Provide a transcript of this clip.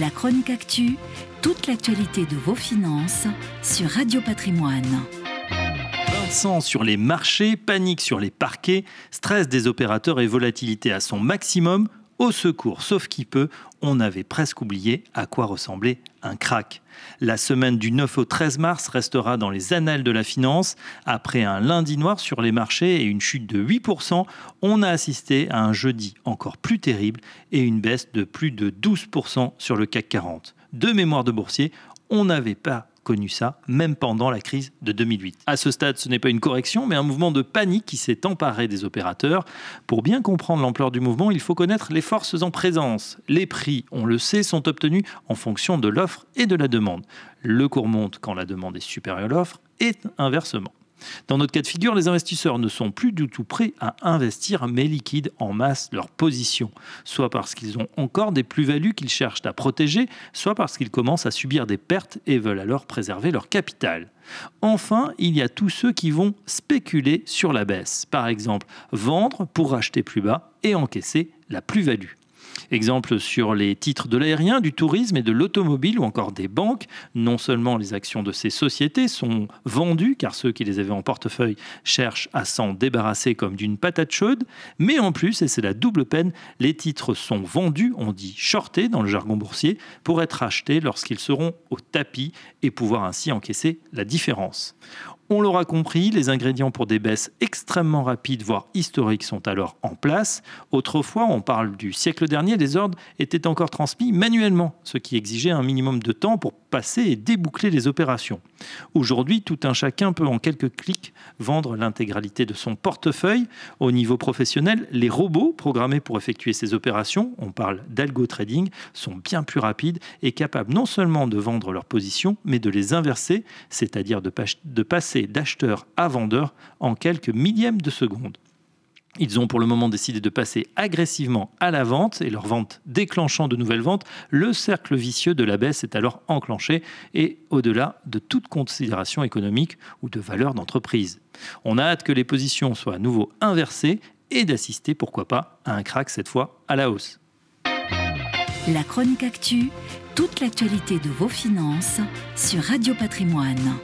La chronique actu, toute l'actualité de vos finances sur Radio Patrimoine. Vincent sur les marchés, panique sur les parquets, stress des opérateurs et volatilité à son maximum. Au secours, sauf qui peut, on avait presque oublié à quoi ressemblait un crack. La semaine du 9 au 13 mars restera dans les annales de la finance. Après un lundi noir sur les marchés et une chute de 8%, on a assisté à un jeudi encore plus terrible et une baisse de plus de 12% sur le CAC 40. De mémoire de boursier, on n'avait pas connu ça, même pendant la crise de 2008. À ce stade, ce n'est pas une correction, mais un mouvement de panique qui s'est emparé des opérateurs. Pour bien comprendre l'ampleur du mouvement, il faut connaître les forces en présence. Les prix, on le sait, sont obtenus en fonction de l'offre et de la demande. Le cours monte quand la demande est supérieure à l'offre et inversement. Dans notre cas de figure, les investisseurs ne sont plus du tout prêts à investir, mais liquident en masse leur position, soit parce qu'ils ont encore des plus-values qu'ils cherchent à protéger, soit parce qu'ils commencent à subir des pertes et veulent alors préserver leur capital. Enfin, il y a tous ceux qui vont spéculer sur la baisse, par exemple vendre pour acheter plus bas et encaisser la plus-value. Exemple sur les titres de l'aérien, du tourisme et de l'automobile ou encore des banques. Non seulement les actions de ces sociétés sont vendues, car ceux qui les avaient en portefeuille cherchent à s'en débarrasser comme d'une patate chaude, mais en plus, et c'est la double peine, les titres sont vendus, on dit shortés dans le jargon boursier, pour être achetés lorsqu'ils seront au tapis et pouvoir ainsi encaisser la différence. On l'aura compris, les ingrédients pour des baisses extrêmement rapides, voire historiques, sont alors en place. Autrefois, on parle du siècle dernier, les ordres étaient encore transmis manuellement, ce qui exigeait un minimum de temps pour passer et déboucler les opérations. Aujourd'hui, tout un chacun peut en quelques clics vendre l'intégralité de son portefeuille. Au niveau professionnel, les robots programmés pour effectuer ces opérations, on parle d'algo trading, sont bien plus rapides et capables non seulement de vendre leurs positions, mais de les inverser, c'est-à-dire de, passer d'acheteur à vendeur en quelques millièmes de seconde. Ils ont pour le moment décidé de passer agressivement à la vente et leur vente déclenchant de nouvelles ventes, le cercle vicieux de la baisse est alors enclenché et au-delà de toute considération économique ou de valeur d'entreprise. On a hâte que les positions soient à nouveau inversées et d'assister, pourquoi pas, à un crack cette fois à la hausse. La chronique actu, toute l'actualité de vos finances sur Radio Patrimoine.